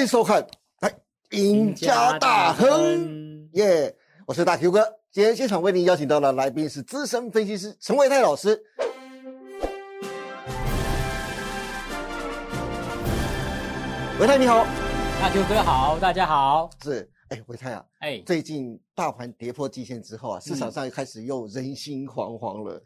欢迎收看，来赢家大亨耶！我是大 Q 哥，今天现场为您邀请到的来宾是资深分析师陈伟泰老师。伟泰你好，大 Q 哥好，大家好。是哎，伟泰啊，哎，最近大盘跌破季线之后啊，市场上开始又人心惶惶了。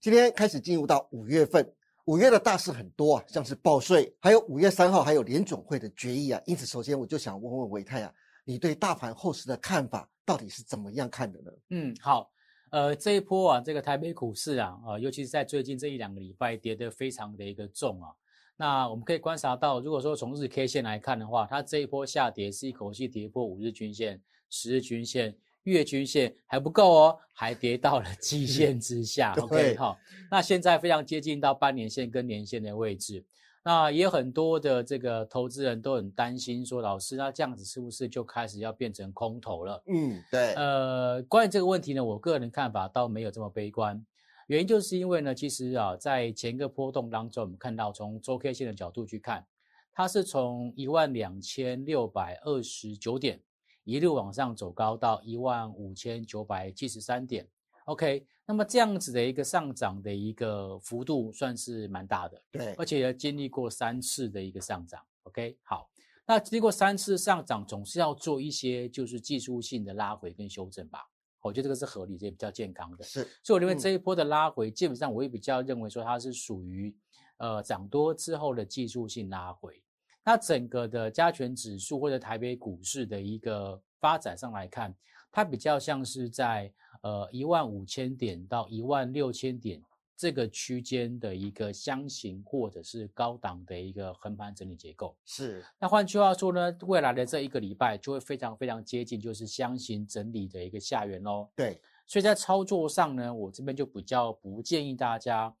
今天开始进入到五月份。五月的大事很多啊，像是报税，还有五月三号还有联总会的决议啊。因此，首先我就想问问维泰啊，你对大盘后市的看法到底是怎么样看的呢？嗯，好，呃，这一波啊，这个台北股市啊，啊，尤其是在最近这一两个礼拜跌得非常的一个重啊。那我们可以观察到，如果说从日 K 线来看的话，它这一波下跌是一口气跌破五日均线、十日均线。月均线还不够哦，还跌到了季线之下。OK，好，那现在非常接近到半年线跟年线的位置。那也很多的这个投资人都很担心，说老师，那这样子是不是就开始要变成空头了？嗯，对。呃，关于这个问题呢，我个人看法倒没有这么悲观。原因就是因为呢，其实啊，在前个波动当中，我们看到从周 K 线的角度去看，它是从一万两千六百二十九点。一路往上走高到一万五千九百七十三点，OK，那么这样子的一个上涨的一个幅度算是蛮大的，对，而且经历过三次的一个上涨，OK，好，那经过三次上涨，总是要做一些就是技术性的拉回跟修正吧，我觉得这个是合理，也比较健康的，是，所以我认为这一波的拉回，基本上我也比较认为说它是属于呃涨多之后的技术性拉回。那整个的加权指数或者台北股市的一个发展上来看，它比较像是在呃一万五千点到一万六千点这个区间的一个箱型或者是高档的一个横盘整理结构。是。那换句话说呢，未来的这一个礼拜就会非常非常接近，就是箱型整理的一个下缘喽。对。所以在操作上呢，我这边就比较不建议大家。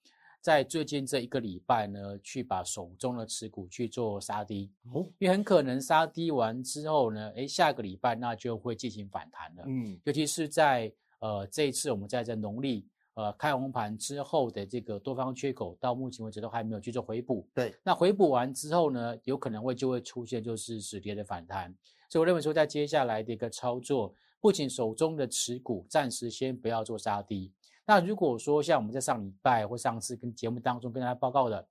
在最近这一个礼拜呢，去把手中的持股去做杀低，哦，因为很可能杀低完之后呢，诶，下个礼拜那就会进行反弹了，嗯，尤其是在呃这一次我们在这农历呃开红盘之后的这个多方缺口，到目前为止都还没有去做回补，对，那回补完之后呢，有可能会就会出现就是止跌的反弹，所以我认为说在接下来的一个操作，不仅手中的持股暂时先不要做杀低。那如果说像我们在上礼拜或上次跟节目当中跟大家报告的，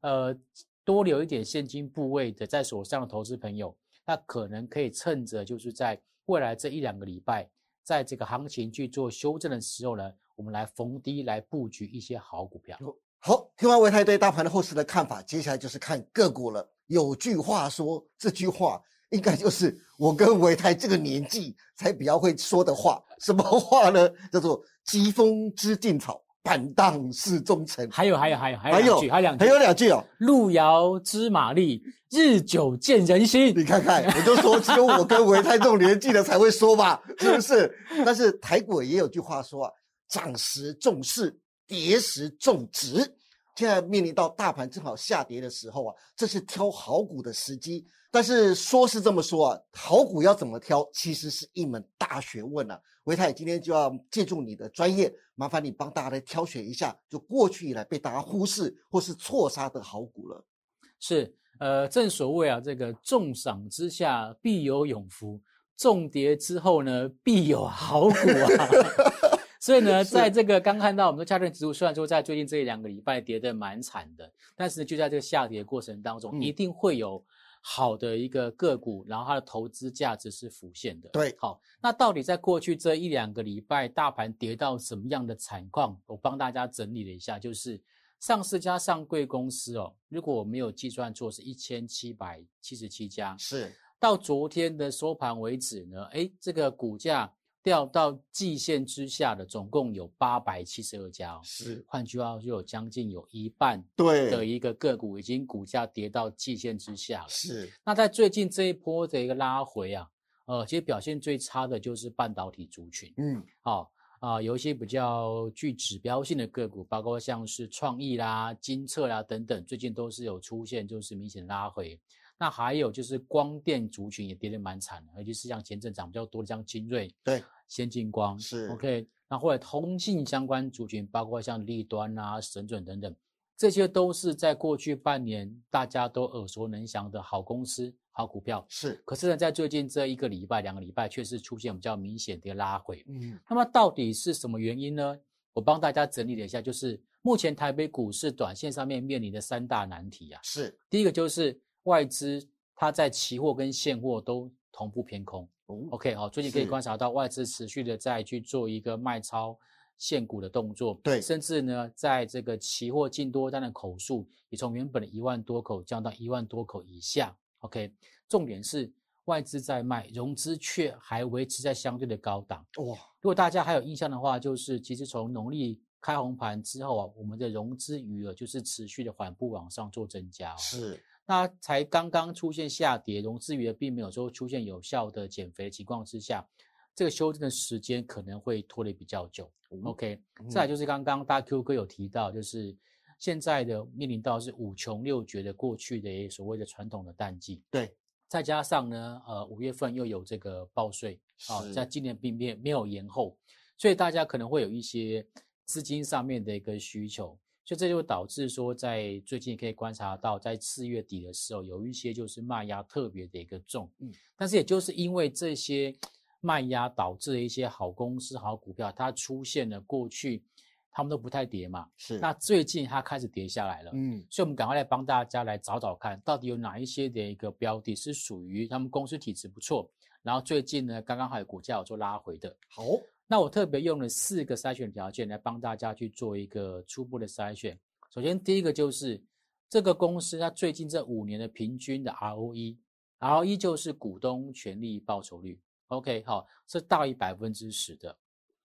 呃，多留一点现金部位的在手上的投资朋友，那可能可以趁着就是在未来这一两个礼拜，在这个行情去做修正的时候呢，我们来逢低来布局一些好股票。好，听完维泰对大盘的后市的看法，接下来就是看个股了。有句话说，这句话应该就是我跟维泰这个年纪才比较会说的话，什么话呢？叫做。疾风知劲草，板荡是忠臣。还有还有还有还有还有两句，还有两句哦。路遥知马力，日久见人心。你看看，我就说只有我跟维泰这种年纪的才会说吧，是不是？但是台股也有句话说啊，涨时重视，跌时重值。现在面临到大盘正好下跌的时候啊，这是挑好股的时机。但是说是这么说啊，好股要怎么挑，其实是一门大学问啊。维泰今天就要借助你的专业，麻烦你帮大家来挑选一下，就过去以来被大家忽视或是错杀的好股了。是，呃，正所谓啊，这个重赏之下必有勇夫，重跌之后呢，必有好股啊。所以呢，在这个刚看到我们的加权指数，虽然说在最近这一两个礼拜跌得蛮惨的，但是就在这个下跌过程当中，一定会有。好的一个个股，然后它的投资价值是浮现的。对，好，那到底在过去这一两个礼拜，大盘跌到什么样的惨况？我帮大家整理了一下，就是上市加上柜公司哦，如果我没有计算错，是一千七百七十七家。是，到昨天的收盘为止呢，哎，这个股价。掉到季线之下的总共有八百七十二家，是，换句话说，有将近有一半对的一个个股已经股价跌到季线之下了。是，那在最近这一波的一个拉回啊，呃，其实表现最差的就是半导体族群。嗯，好啊，有一些比较具指标性的个股，包括像是创意啦、金策啦等等，最近都是有出现就是明显拉回。那还有就是光电族群也跌得蛮惨的，尤其是像前阵涨比较多的像精锐，对，先进光是 OK。那或者通信相关族群，包括像立端啊、神准等等，这些都是在过去半年大家都耳熟能详的好公司、好股票。是，可是呢，在最近这一个礼拜、两个礼拜，却是出现比较明显的拉回。嗯，那么到底是什么原因呢？我帮大家整理了一下，就是目前台北股市短线上面面临的三大难题啊。是，第一个就是外资它在期货跟现货都同步偏空。哦，OK，好，最近可以是观察到外资持续的在去做一个卖超现股的动作，对甚至呢，在这个期货净多单的口数也从原本的一万多口降到一万多口以下。OK，重点是外资在卖，融资却还维持在相对的高档。哇，如果大家还有印象的话，就是其实从农历开红盘之后啊，我们的融资余额就是持续的缓步往上做增加、哦。是，那才刚刚出现下跌，融资余额并没有说出现有效的减肥的情况之下，这个修正的时间可能会拖得比较久。OK，嗯再来就是刚刚大 Q 哥有提到，就是现在的面临到是五穷六绝的过去的所谓的传统的淡季，对，再加上呢，呃，五月份又有这个报税啊，在今年并没没有延后，所以大家可能会有一些资金上面的一个需求，所以这就导致说，在最近可以观察到，在四月底的时候，有一些就是卖压特别的一个重，嗯，但是也就是因为这些 卖压导致了一些好公司、好股票，它出现了过去他们都不太跌嘛，是，那最近它开始跌下来了，嗯，所以我们赶快来帮大家来找找看，到底有哪一些的一个标的是属于他们公司体质不错，然后最近呢刚刚还有股价有做拉回的。好，那我特别用了四个筛选条件来帮大家去做一个初步的筛选。首先第一个就是这个公司它最近这五年的平均的 ROE，ROE 就是股东权利报酬率，OK 好是大于百分之十的。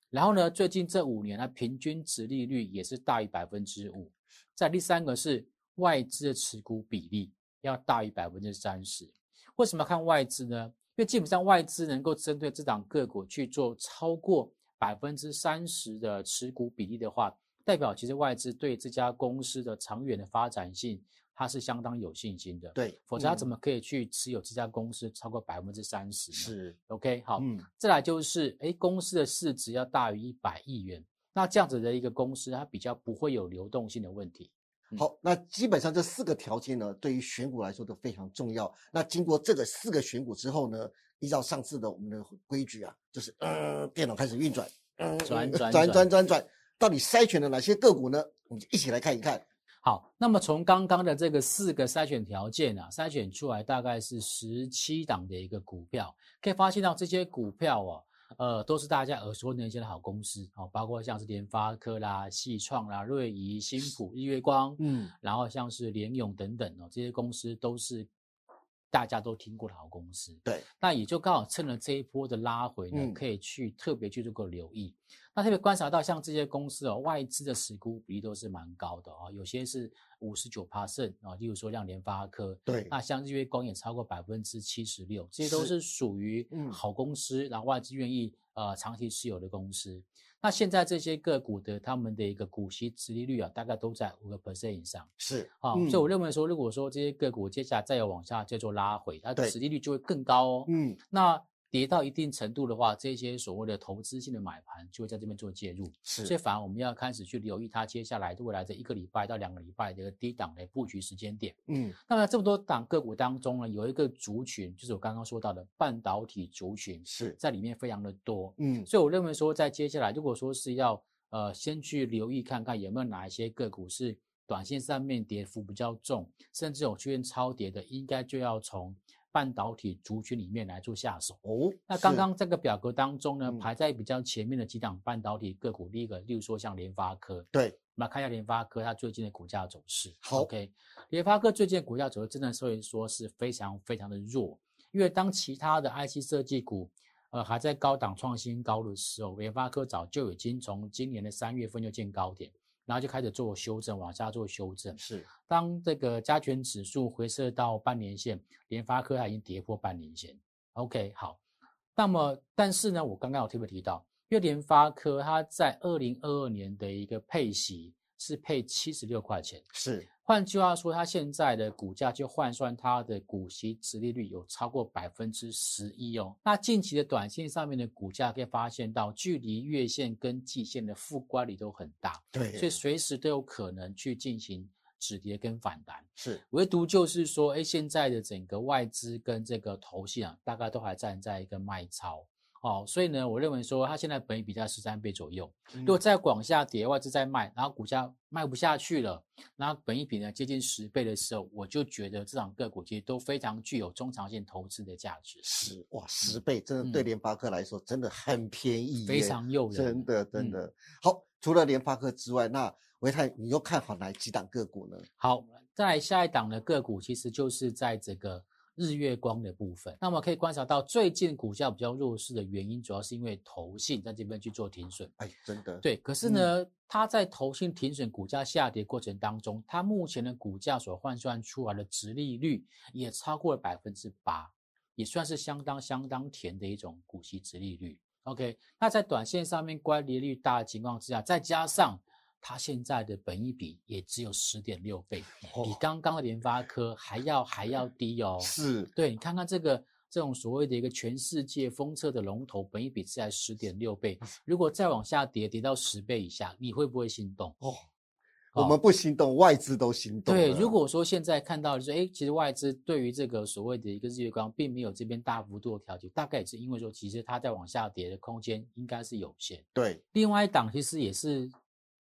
然后呢，最近这五年它平均值利率也是大于百分之五。再第三个是外资的持股比例要大于百分之三十。为什么要看外资呢？因为基本上外资能够针对这档个股去做超过百分之三十的持股比例的话，代表其实外资对这家公司的长远的发展性，它是相当有信心的。，对，否则它怎么么可以去持有这家公司超过百分之三十？是，OK，好，嗯，再来就是，哎，公司的市值要大于一百亿元，那这样子的一个公司，它比较不会有流动性的问题。嗯好，那基本上这四个条件呢，对于选股来说都非常重要。那经过这个四个选股之后呢，依照上次的我们的规矩啊，就是呃，电脑开始运转，呃，转转转转转到底筛选了哪些个股呢？我们就一起来看一看。好，那么从刚刚的这个四个筛选条件啊，筛选出来大概是十七档的一个股票，可以发现到这些股票哦，呃，都是大家耳熟能详的好公司哦，包括像是联发科啦、细创啦、瑞仪、新普、日月光，嗯，然后像是联咏等等哦，这些公司都是大家都听过的好公司。对，那也就刚好趁了这一波的拉回呢，嗯可以去特别去做个留意。那特别观察到，像这些公司哦，外资的持股比例都是蛮高的哦，有些是五十九 percent 啊，例如说像联发科，对，那像日月光也超过百分之七十六，这些都是是属于嗯好公司，然后外资愿意呃长期持有的公司。那现在这些个股的他们的一个股息殖利率啊，大概都在五个 percent 以上。是啊、嗯所以我认为说，如果说这些个股接下来再有往下再做拉回，它的殖利率就会更高哦。嗯，那跌到一定程度的话，这些所谓的投资性的买盘就会在这边做介入，是，所以反而我们要开始去留意它接下来未来的一个礼拜到两个礼拜的一个低档的布局时间点。嗯，那么这么多档个股当中呢，有一个族群，就是我刚刚说到的半导体族群，是，在里面非常的多。嗯，所以我认为说，在接下来如果说是要呃先去留意看看有没有哪一些个股是短线上面跌幅比较重，甚至有出现超跌的，应该就要从半导体族群里面来做下手。哦，那刚刚这个表格当中呢，嗯排在比较前面的几档半导体个股，第一个，例如说像联发科，对，我们看一下联发科它最近的股价走势。好，OK，联发科最近的股价走势真的所以说是非常非常的弱，因为当其他的 IC 设计股呃还在高档创新高的时候，联发科早就已经从今年的三月份就见高点，然后就开始做修正，往下做修正。是，当这个加权指数回撤到半年线，联发科它已经跌破半年线。OK，好。那么，但是呢，我刚刚有特别提到，因为联发科它在二零二二年的一个配息是配七十六块钱，是，换句话说，它现在的股价就换算它的股息殖利率有超过百分之十一哦。那近期的短线上面的股价可以发现到，距离月线跟季线的负乖离都很大。对，所以随时都有可能去进行止跌跟反弹，是唯独就是说，哎，现在的整个外资跟这个投信啊，大概都还站在一个卖超。哦，所以呢，我认为说它现在本益比在十三倍左右，如果再往下跌，外资再卖，然后股价卖不下去了，然后本益比呢接近十倍的时候，我就觉得这场个股其实都非常具有中长线投资的价值。十哇，十倍真的对联发科来说真的很便宜，非常诱人，真的真的好。除了联发科之外，那维泰你又看好哪几档个股呢？好，再下一档的个股其实就是在这个。日月光的部分，那我们可以观察到最近股价比较弱势的原因，主要是因为投信在这边去做停损。哎，真的对。可是呢，它在投信停损、股价下跌过程当中，它目前的股价所换算出来的值利率也超过了百分之八，也算是相当相当甜的一种股息值利率。OK，那在短线上面乖离率大的情况之下，再加上。它现在的本益比也只有十点六倍，比刚刚的联发科还要还要低哦。是，对你看看这个这种所谓的一个全世界封测的龙头，本益比是在十点六倍，如果再往下跌，跌到十倍以下，你会不会心动？哦，我们不心动，外资都心动。对，如果说现在看到就是哎，其实外资对于这个所谓的一个日月光，并没有这边大幅度的调节，大概也是因为说，其实它在往下跌的空间应该是有限。对，另外一档其实也是。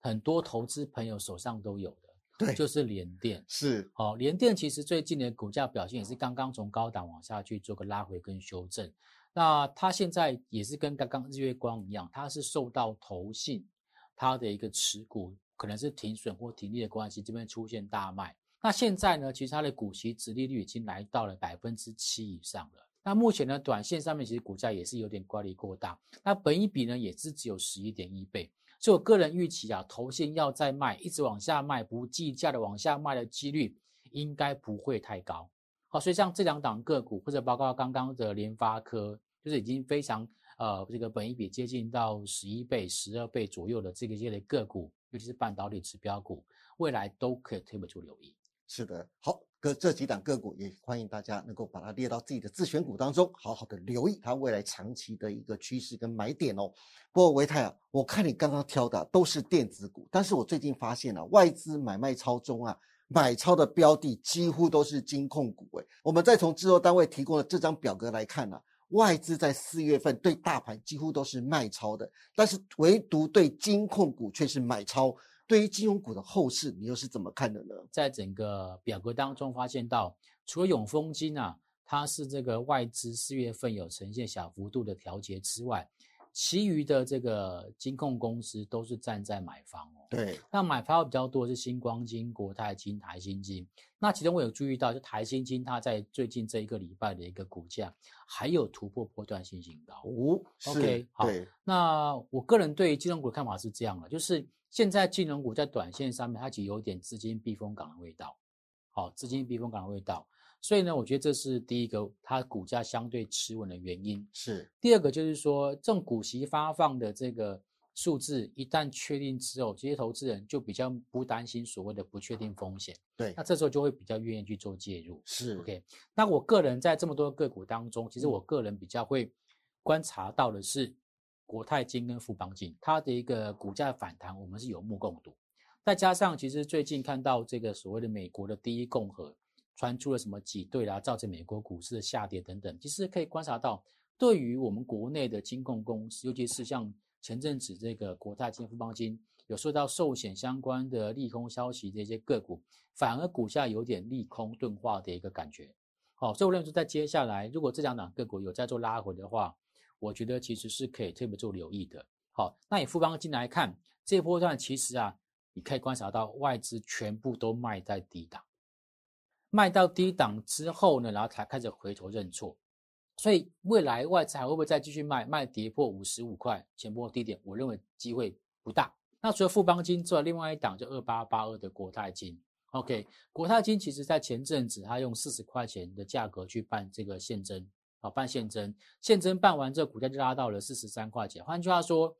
很多投资朋友手上都有的，对，就是联电，是，好，联电其实最近的股价表现也是刚刚从高档往下去做个拉回跟修正，那它现在也是跟刚刚日月光一样，它是受到投信它的一个持股可能是停损或停利的关系，这边出现大卖，那现在呢，其实它的股息殖利率已经来到了百分之七以上了，那目前呢，短线上面其实股价也是有点乖离过大，那本一比呢也是只有十一点一倍。就我个人预期啊，头先要再卖，一直往下卖，不计价的往下卖的几率应该不会太高。好，所以像这两档个股，或者包括刚刚的联发科，就是已经非常呃这个本益比接近到十一倍、十二倍左右的这个些的个股，尤其是半导体指标股，未来都可以特别做留意。是的，好。个这几档个股也欢迎大家能够把它列到自己的自选股当中，好好的留意它未来长期的一个趋势跟买点哦。不过维泰啊，我看你刚刚挑的都是电子股，但是我最近发现了外资买卖超中啊，买超的标的几乎都是金控股。诶我们再从制作单位提供的这张表格来看呢，外资在四月份对大盘几乎都是卖超的，但是唯独对金控股却是买超。对于金融股的后市，你又是怎么看的呢？在整个表格当中发现到，除了永丰金啊，它是这个外资四月份有呈现小幅度的调节之外，其余的这个金控公司都是站在买方哦。对，那买方比较多是星光金、国泰金、台新金。那其中我有注意到，就台新金它在最近这一个礼拜的一个股价还有突破波段性新高。哦，OK，好。那我个人对金融股的看法是这样的，就是。现在金融股在短线上面，它其实有点资金避风港的味道，好，资金避风港的味道。所以呢，我觉得这是第一个，它股价相对持稳的原因。是第二个，就是说这种股息发放的这个数字一旦确定之后，这些投资人就比较不担心所谓的不确定风险。对，那这时候就会比较愿意去做介入。是 OK。那我个人在这么多个股当中，其实我个人比较会观察到的是。国泰金跟富邦金，它的一个股价反弹，我们是有目共睹。再加上，其实最近看到这个所谓的美国的第一共和传出了什么挤兑啦，造成美国股市的下跌等等，其实可以观察到，对于我们国内的金控公司，尤其是像前阵子这个国泰金、富邦金有受到寿险相关的利空消息，这些个股反而股价有点利空钝化的一个感觉。好，所以我认为说，在接下来，如果这两档个股有在做拉回的话，我觉得其实是可以特别做留意的。好，那以富邦金来看，这波段其实啊，你可以观察到外资全部都卖在低档，卖到低档之后呢，然后才开始回头认错。所以未来外资还会不会再继续卖？卖跌破五十五块前波低点，我认为机会不大。那除了富邦金之外，另外一档就二八八二的国泰金。OK，国泰金其实在前阵子，它用四十块钱的价格去办这个现增。好，办现增，现增办完之后，股价就拉到了四十三块钱。换句话说，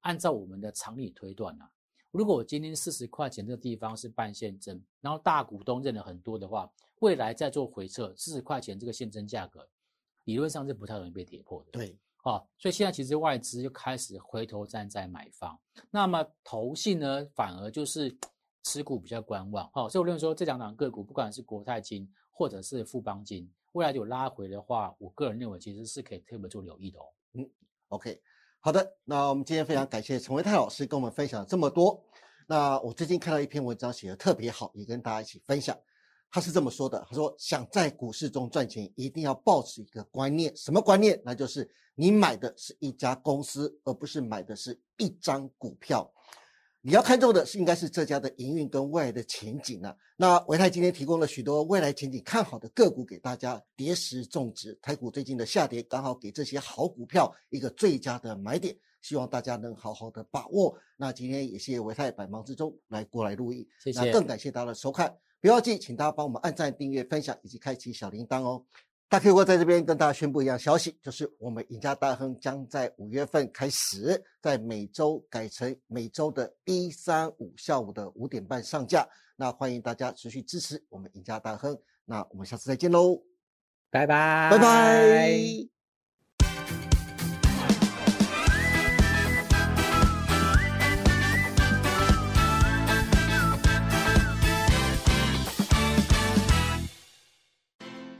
按照我们的常理推断啊，如果我今天四十块钱这个地方是办现增，然后大股东认了很多的话，未来再做回撤，四十块钱这个现增价格，理论上是不太容易被跌破的。对，好，所以现在其实外资就开始回头站在买方，那么投信呢，反而就是持股比较观望。好，所以我认为说这两档个股，不管是国泰金或者是富邦金，未来有拉回的话，我个人认为其实是可以特别做留意的哦。嗯，OK，好的，那我们今天非常感谢陈维泰老师跟我们分享这么多。那我最近看到一篇文章写的特别好，也跟大家一起分享。他是这么说的：“他说，想在股市中赚钱，一定要保持一个观念，什么观念？那就是你买的是一家公司，而不是买的是一张股票。你要看重的是应该是这家的营运跟未来的前景啊。那维泰今天提供了许多未来前景看好的个股给大家，跌时种植。台股最近的下跌，刚好给这些好股票一个最佳的买点，希望大家能好好的把握。那今天也谢谢维泰百忙之中来过来录音，谢谢。那更感谢大家的收看。”不要记，请大家帮我们按赞、订阅、分享以及开启小铃铛哦。大 Q 哥在这边跟大家宣布一样消息，就是我们赢家大亨将在五月份开始，在每周改成每周的一三五下午的五点半上架。那欢迎大家持续支持我们赢家大亨。那我们下次再见喽，拜拜，拜拜。